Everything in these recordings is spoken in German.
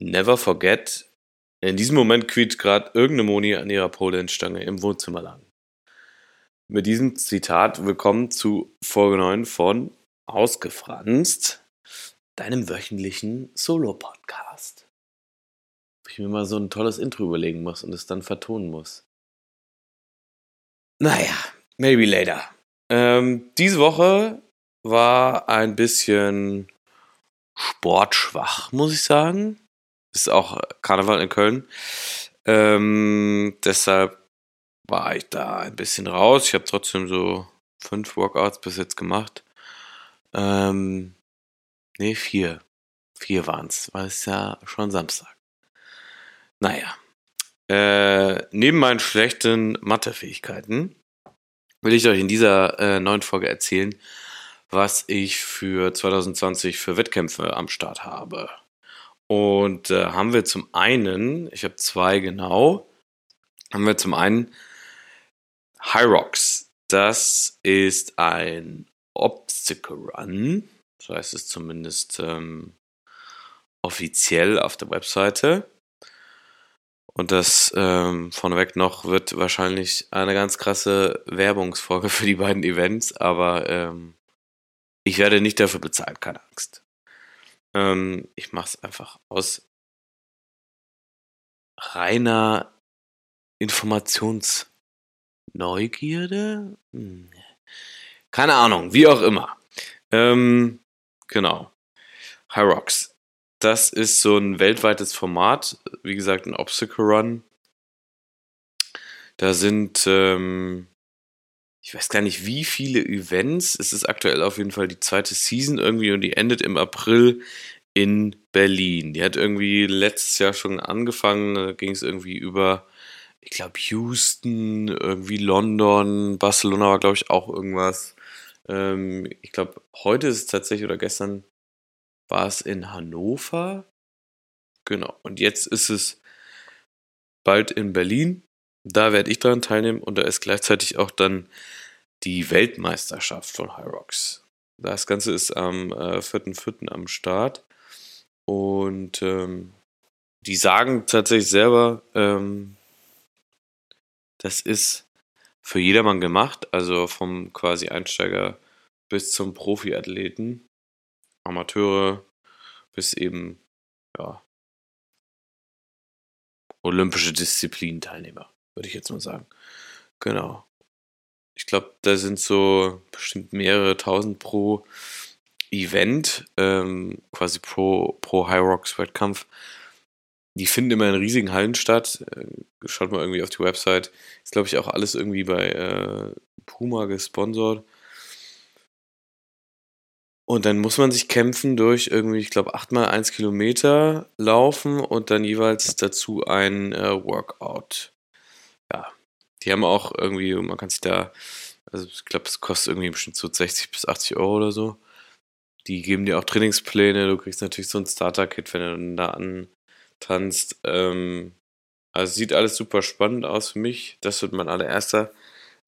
Never forget, in diesem Moment quietscht gerade irgendeine Moni an ihrer Pole-Stange im Wohnzimmer lang. Mit diesem Zitat willkommen zu Folge 9 von Ausgefranst, deinem wöchentlichen Solo-Podcast. Ich mir mal so ein tolles Intro überlegen muss und es dann vertonen muss. Naja, maybe later. Ähm, diese Woche war ein bisschen sportschwach, muss ich sagen. Ist auch Karneval in Köln. Ähm, deshalb war ich da ein bisschen raus. Ich habe trotzdem so fünf Workouts bis jetzt gemacht. Ähm, nee, vier. Vier waren es, weil es ja schon Samstag. Naja. Äh, neben meinen schlechten Mathefähigkeiten will ich euch in dieser äh, neuen Folge erzählen, was ich für 2020 für Wettkämpfe am Start habe. Und äh, haben wir zum einen, ich habe zwei genau, haben wir zum einen Rocks. Das ist ein Obstacle Run, so heißt es zumindest ähm, offiziell auf der Webseite. Und das ähm, vorneweg noch wird wahrscheinlich eine ganz krasse Werbungsfolge für die beiden Events, aber ähm, ich werde nicht dafür bezahlt, keine Angst. Ähm, ich mache es einfach aus reiner Informationsneugierde. Hm. Keine Ahnung, wie auch immer. Ähm, genau. High Rocks. Das ist so ein weltweites Format. Wie gesagt, ein Obstacle Run. Da sind ähm, ich weiß gar nicht, wie viele Events. Es ist aktuell auf jeden Fall die zweite Season irgendwie und die endet im April in Berlin. Die hat irgendwie letztes Jahr schon angefangen. Da ging es irgendwie über, ich glaube, Houston, irgendwie London, Barcelona war, glaube ich, auch irgendwas. Ähm, ich glaube, heute ist es tatsächlich oder gestern war es in Hannover. Genau. Und jetzt ist es bald in Berlin. Da werde ich dran teilnehmen und da ist gleichzeitig auch dann die Weltmeisterschaft von Rocks. Das Ganze ist am äh, 4.4. am Start und ähm, die sagen tatsächlich selber, ähm, das ist für jedermann gemacht, also vom quasi Einsteiger bis zum Profiathleten, Amateure bis eben ja, olympische Disziplin-Teilnehmer würde ich jetzt mal sagen. Genau. Ich glaube, da sind so bestimmt mehrere tausend pro Event, ähm, quasi pro, pro High Rocks Wettkampf. Die finden immer in riesigen Hallen statt. Äh, schaut mal irgendwie auf die Website. Ist, glaube ich, auch alles irgendwie bei äh, Puma gesponsert. Und dann muss man sich kämpfen durch irgendwie, ich glaube, 8 mal 1 Kilometer laufen und dann jeweils dazu ein äh, Workout die haben auch irgendwie, man kann sich da, also ich glaube, es kostet irgendwie bestimmt so 60 bis 80 Euro oder so. Die geben dir auch Trainingspläne, du kriegst natürlich so ein Starter-Kit, wenn du dann da antanzt. Ähm, also sieht alles super spannend aus für mich. Das wird mein allererster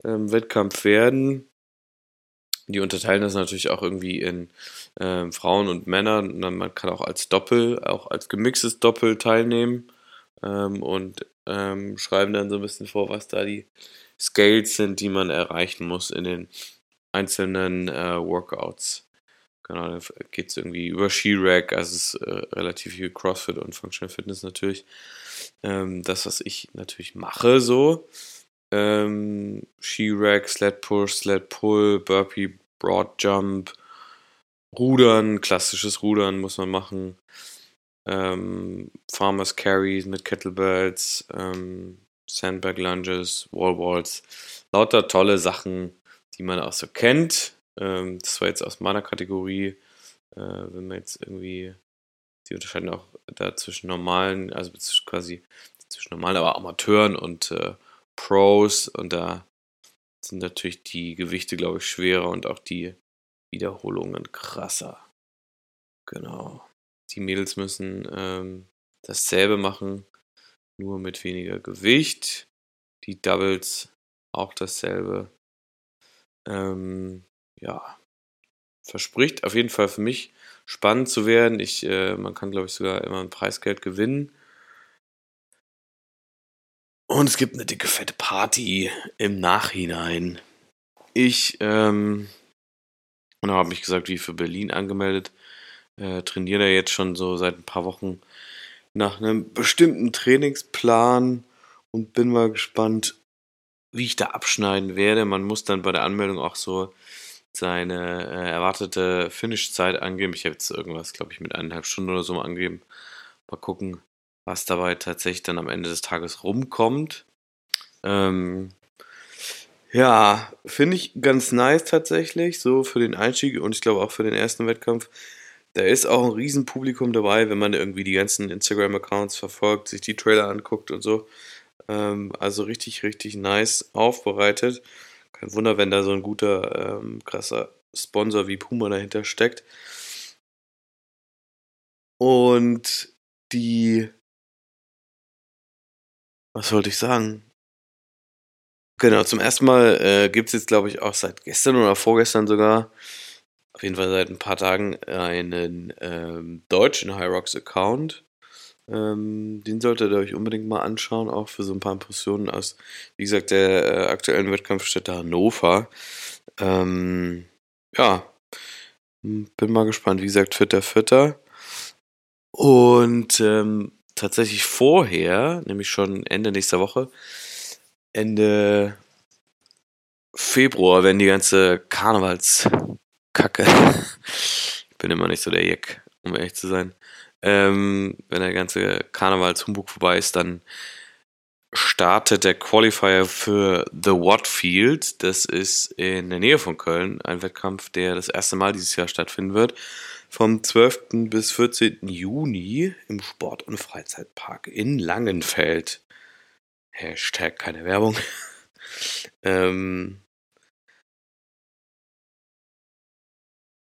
ähm, Wettkampf werden. Die unterteilen das natürlich auch irgendwie in ähm, Frauen und Männer. Und man kann auch als Doppel, auch als gemixtes Doppel teilnehmen. Ähm, und ähm, schreiben dann so ein bisschen vor, was da die Scales sind, die man erreichen muss in den einzelnen äh, Workouts. Genau, da geht es irgendwie über Ski-Rack, also es ist äh, relativ viel CrossFit und Functional Fitness natürlich. Ähm, das, was ich natürlich mache, so. Ähm, Ski-Rack, Sled Push, Sled Pull, Burpee, Broad Jump, Rudern, klassisches Rudern muss man machen ähm, Farmers Carries mit Kettlebells, ähm, Sandbag Lunges, Wallballs, lauter tolle Sachen, die man auch so kennt. Ähm, das war jetzt aus meiner Kategorie, äh, wenn man jetzt irgendwie, die unterscheiden auch da zwischen normalen, also quasi zwischen normalen, aber Amateuren und äh, Pros und da sind natürlich die Gewichte, glaube ich, schwerer und auch die Wiederholungen krasser. Genau. Die Mädels müssen ähm, dasselbe machen, nur mit weniger Gewicht. Die Doubles auch dasselbe. Ähm, ja, verspricht auf jeden Fall für mich spannend zu werden. Ich, äh, man kann, glaube ich, sogar immer ein Preisgeld gewinnen. Und es gibt eine dicke, fette Party im Nachhinein. Ich ähm, habe mich gesagt, wie für Berlin angemeldet. Äh, trainiere da jetzt schon so seit ein paar Wochen nach einem bestimmten Trainingsplan und bin mal gespannt, wie ich da abschneiden werde. Man muss dann bei der Anmeldung auch so seine äh, erwartete Finishzeit angeben. Ich habe jetzt irgendwas, glaube ich, mit eineinhalb Stunden oder so mal angegeben. Mal gucken, was dabei tatsächlich dann am Ende des Tages rumkommt. Ähm, ja, finde ich ganz nice tatsächlich, so für den Einstieg und ich glaube auch für den ersten Wettkampf. Da ist auch ein Riesenpublikum dabei, wenn man irgendwie die ganzen Instagram-Accounts verfolgt, sich die Trailer anguckt und so. Ähm, also richtig, richtig nice aufbereitet. Kein Wunder, wenn da so ein guter, ähm, krasser Sponsor wie Puma dahinter steckt. Und die, was wollte ich sagen? Genau, zum ersten Mal äh, gibt es jetzt, glaube ich, auch seit gestern oder vorgestern sogar, auf jeden Fall seit ein paar Tagen, einen ähm, deutschen Hyrox Account. Ähm, den solltet ihr euch unbedingt mal anschauen, auch für so ein paar Impressionen aus, wie gesagt, der äh, aktuellen Wettkampfstätte Hannover. Ähm, ja, bin mal gespannt. Wie gesagt, vierter, vierter. Und ähm, tatsächlich vorher, nämlich schon Ende nächster Woche, Ende Februar, wenn die ganze Karnevalskacke, ich bin immer nicht so der Jack, um ehrlich zu sein, ähm, wenn der ganze Karnevalshumbug vorbei ist, dann startet der Qualifier für The Watfield. Das ist in der Nähe von Köln, ein Wettkampf, der das erste Mal dieses Jahr stattfinden wird. Vom 12. bis 14. Juni im Sport- und Freizeitpark in Langenfeld. Hashtag keine Werbung. ähm,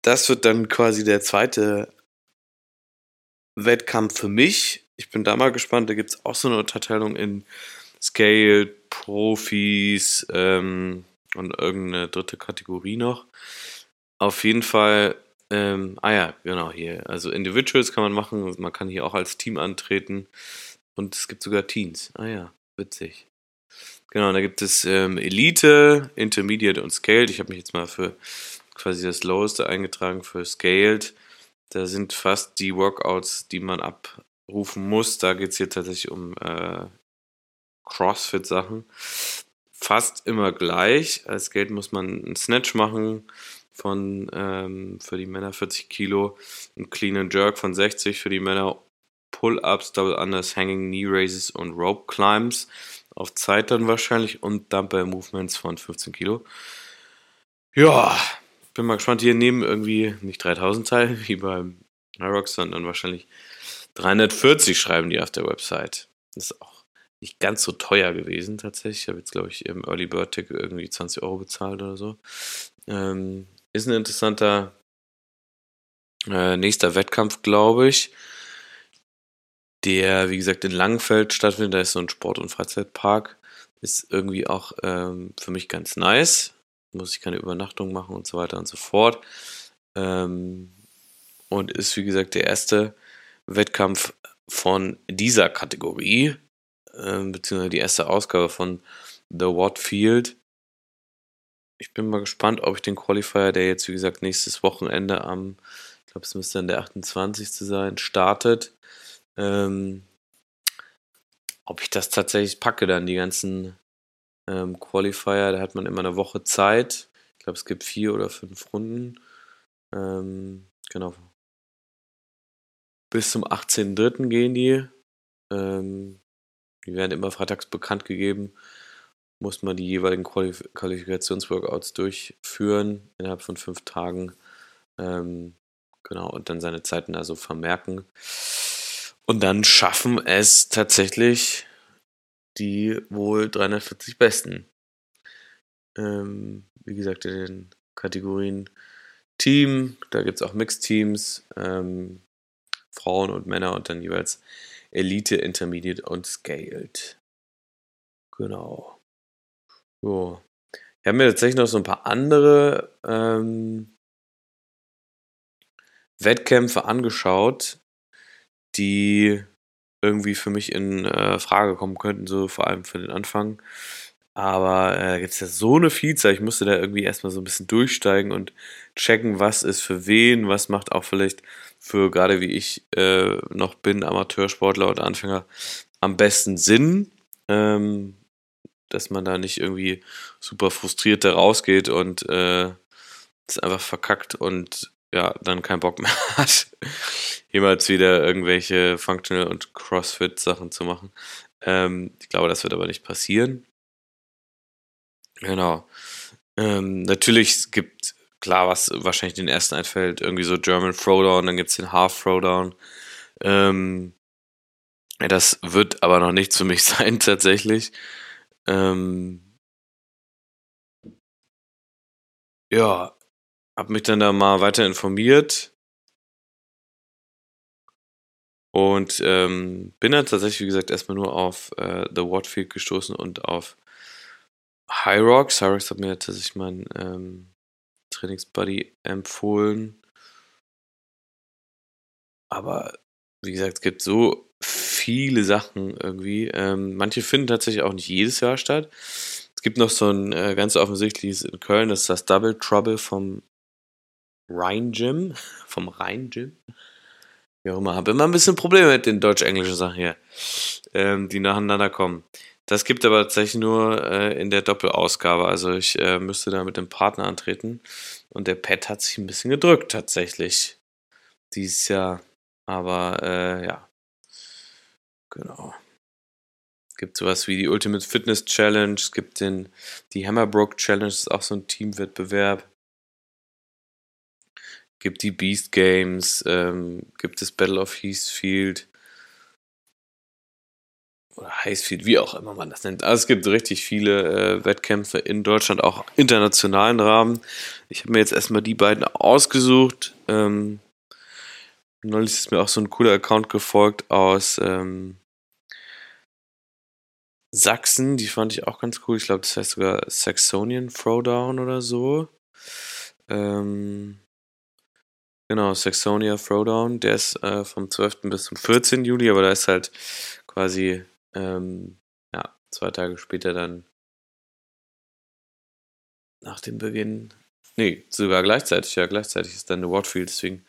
das wird dann quasi der zweite Wettkampf für mich. Ich bin da mal gespannt. Da gibt es auch so eine Unterteilung in Scale, Profis ähm, und irgendeine dritte Kategorie noch. Auf jeden Fall, ähm, ah ja, genau hier. Also Individuals kann man machen. Man kann hier auch als Team antreten. Und es gibt sogar Teams. Ah ja, witzig. Genau, da gibt es ähm, Elite, Intermediate und Scaled. Ich habe mich jetzt mal für quasi das Loweste eingetragen für Scaled. Da sind fast die Workouts, die man abrufen muss. Da geht es hier tatsächlich um äh, CrossFit-Sachen. Fast immer gleich. Als Geld muss man einen Snatch machen von ähm, für die Männer 40 Kilo, einen Clean and Jerk von 60 für die Männer, Pull-Ups, Double Unders, Hanging Knee Raises und Rope Climbs auf Zeit dann wahrscheinlich und Dumbbell Movements von 15 Kilo. Ja, bin mal gespannt. Hier nehmen irgendwie nicht 3000 teil, wie beim Hyrox, sondern wahrscheinlich 340 schreiben die auf der Website. Das ist auch nicht ganz so teuer gewesen tatsächlich. Ich habe jetzt, glaube ich, im Early Bird Ticket irgendwie 20 Euro bezahlt oder so. Ähm, ist ein interessanter äh, nächster Wettkampf, glaube ich. Der, wie gesagt, in Langenfeld stattfindet. Da ist so ein Sport- und Freizeitpark. Ist irgendwie auch ähm, für mich ganz nice muss ich keine Übernachtung machen und so weiter und so fort. Ähm, und ist, wie gesagt, der erste Wettkampf von dieser Kategorie, ähm, beziehungsweise die erste Ausgabe von The Watt Field. Ich bin mal gespannt, ob ich den Qualifier, der jetzt, wie gesagt, nächstes Wochenende am, ich glaube, es müsste dann der 28. sein, startet. Ähm, ob ich das tatsächlich packe, dann die ganzen ähm, Qualifier, da hat man immer eine Woche Zeit. Ich glaube, es gibt vier oder fünf Runden. Ähm, genau. Bis zum 18.03. gehen die. Ähm, die werden immer freitags bekannt gegeben. Muss man die jeweiligen Qualif Qualifikationsworkouts durchführen innerhalb von fünf Tagen. Ähm, genau, und dann seine Zeiten also vermerken. Und dann schaffen es tatsächlich die wohl 340 Besten. Ähm, wie gesagt, in den Kategorien Team, da gibt es auch Mixed-Teams, ähm, Frauen und Männer und dann jeweils Elite, Intermediate und Scaled. Genau. So. Wir haben ja tatsächlich noch so ein paar andere ähm, Wettkämpfe angeschaut, die irgendwie für mich in äh, Frage kommen könnten, so vor allem für den Anfang. Aber äh, gibt es ja so eine Vielzahl, ich musste da irgendwie erstmal so ein bisschen durchsteigen und checken, was ist für wen, was macht auch vielleicht für gerade wie ich äh, noch bin, Amateursportler oder Anfänger, am besten Sinn. Ähm, dass man da nicht irgendwie super frustriert da rausgeht und äh, es einfach verkackt und ja, dann keinen Bock mehr hat, jemals wieder irgendwelche Functional- und Crossfit-Sachen zu machen. Ähm, ich glaube, das wird aber nicht passieren. Genau. Ähm, natürlich gibt klar, was wahrscheinlich den ersten einfällt, irgendwie so German Throwdown, dann gibt es den Half Throwdown. Ähm, das wird aber noch nichts für mich sein, tatsächlich. Ähm, ja, habe mich dann da mal weiter informiert und ähm, bin dann tatsächlich, wie gesagt, erstmal nur auf äh, The Watfield gestoßen und auf High Rocks. High Rocks hat mir tatsächlich mein ähm, Trainingsbuddy empfohlen. Aber wie gesagt, es gibt so viele Sachen irgendwie. Ähm, manche finden tatsächlich auch nicht jedes Jahr statt. Es gibt noch so ein äh, ganz offensichtliches in Köln, das ist das Double Trouble vom Rhein Gym. vom Rhein Gym. Wie auch immer. Habe immer ein bisschen Probleme mit den deutsch-englischen Sachen hier, ähm, die nacheinander kommen. Das gibt aber tatsächlich nur äh, in der Doppelausgabe. Also ich äh, müsste da mit dem Partner antreten. Und der Pet hat sich ein bisschen gedrückt tatsächlich. Dieses Jahr. Aber äh, ja, Genau. Es gibt sowas wie die Ultimate Fitness Challenge, es gibt den, die Hammerbrook Challenge, das ist auch so ein Teamwettbewerb. Gibt die Beast Games, ähm, gibt es Battle of Heathfield oder Highfield, wie auch immer man das nennt. Also es gibt richtig viele äh, Wettkämpfe in Deutschland, auch internationalen Rahmen. Ich habe mir jetzt erstmal die beiden ausgesucht. Ähm, neulich ist mir auch so ein cooler Account gefolgt aus ähm, Sachsen, die fand ich auch ganz cool. Ich glaube, das heißt sogar Saxonian Throwdown oder so. Ähm, genau, Saxonia Throwdown. Der ist äh, vom 12. bis zum 14. Juli, aber da ist halt quasi ähm, ja, zwei Tage später dann nach dem Beginn. Nee, sogar gleichzeitig, ja, gleichzeitig ist dann der Watfield, deswegen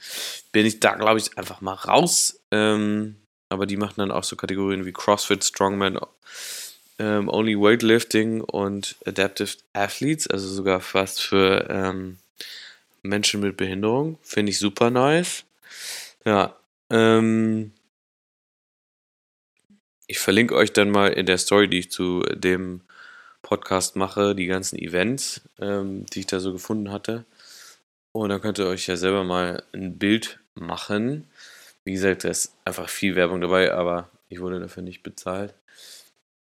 bin ich da, glaube ich, einfach mal raus. Ähm, aber die machen dann auch so Kategorien wie CrossFit, Strongman, ähm, Only Weightlifting und Adaptive Athletes, also sogar fast für ähm, Menschen mit Behinderung. Finde ich super nice. Ja, ähm, ich verlinke euch dann mal in der Story, die ich zu dem Podcast mache, die ganzen Events, ähm, die ich da so gefunden hatte. Und dann könnt ihr euch ja selber mal ein Bild machen. Wie gesagt, da ist einfach viel Werbung dabei, aber ich wurde dafür nicht bezahlt.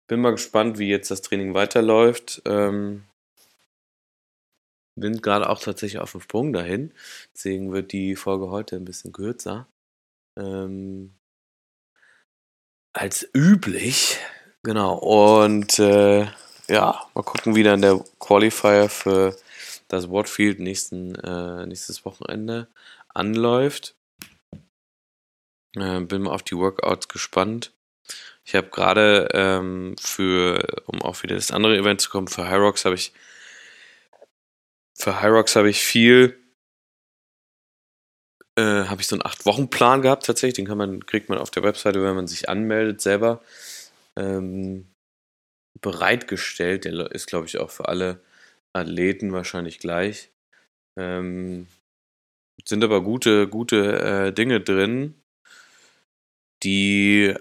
Bin mal gespannt, wie jetzt das Training weiterläuft. Ähm, bin gerade auch tatsächlich auf dem Sprung dahin. Deswegen wird die Folge heute ein bisschen kürzer. Ähm, als üblich. Genau. Und äh, ja, mal gucken, wie dann der Qualifier für das Watfield nächsten, äh, nächstes Wochenende anläuft. Äh, bin mal auf die Workouts gespannt. Ich habe gerade ähm, für, um auch wieder das andere Event zu kommen, für Hyrox habe ich für Hyrox habe ich viel, äh, habe ich so einen acht Wochen Plan gehabt tatsächlich. Den kann man kriegt man auf der Webseite, wenn man sich anmeldet selber ähm, bereitgestellt. Der ist glaube ich auch für alle Athleten wahrscheinlich gleich. Ähm, sind aber gute gute äh, Dinge drin, die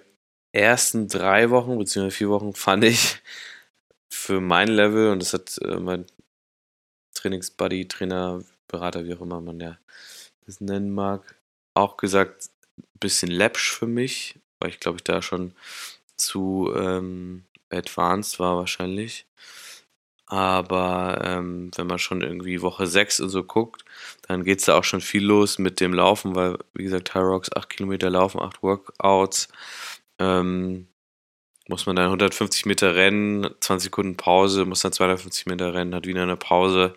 ersten drei Wochen bzw. vier Wochen fand ich für mein Level, und das hat äh, mein Trainingsbuddy, Trainer, Berater, wie auch immer man ja das nennen mag, auch gesagt, ein bisschen läppsch für mich, weil ich glaube ich da schon zu ähm, advanced war wahrscheinlich. Aber ähm, wenn man schon irgendwie Woche 6 und so guckt, dann geht es da auch schon viel los mit dem Laufen, weil, wie gesagt, High Rocks 8 Kilometer laufen, 8 Workouts. Ähm, muss man dann 150 Meter rennen, 20 Sekunden Pause, muss dann 250 Meter rennen, hat wieder eine Pause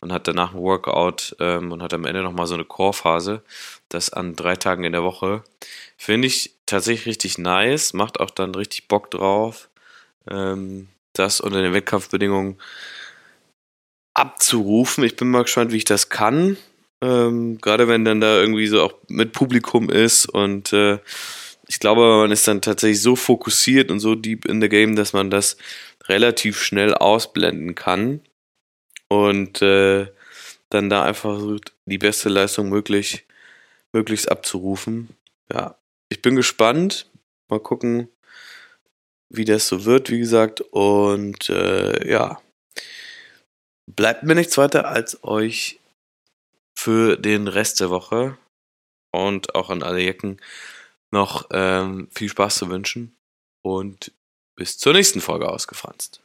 und hat danach ein Workout ähm, und hat am Ende nochmal so eine Core-Phase. Das an drei Tagen in der Woche. Finde ich tatsächlich richtig nice, macht auch dann richtig Bock drauf, ähm, das unter den Wettkampfbedingungen abzurufen. Ich bin mal gespannt, wie ich das kann. Ähm, Gerade wenn dann da irgendwie so auch mit Publikum ist und äh, ich glaube, man ist dann tatsächlich so fokussiert und so deep in the game, dass man das relativ schnell ausblenden kann und äh, dann da einfach die beste Leistung möglich, möglichst abzurufen. Ja, ich bin gespannt. Mal gucken, wie das so wird, wie gesagt. Und äh, ja, bleibt mir nichts weiter, als euch für den Rest der Woche und auch an alle Jecken noch ähm, viel Spaß zu wünschen und bis zur nächsten Folge ausgefranst.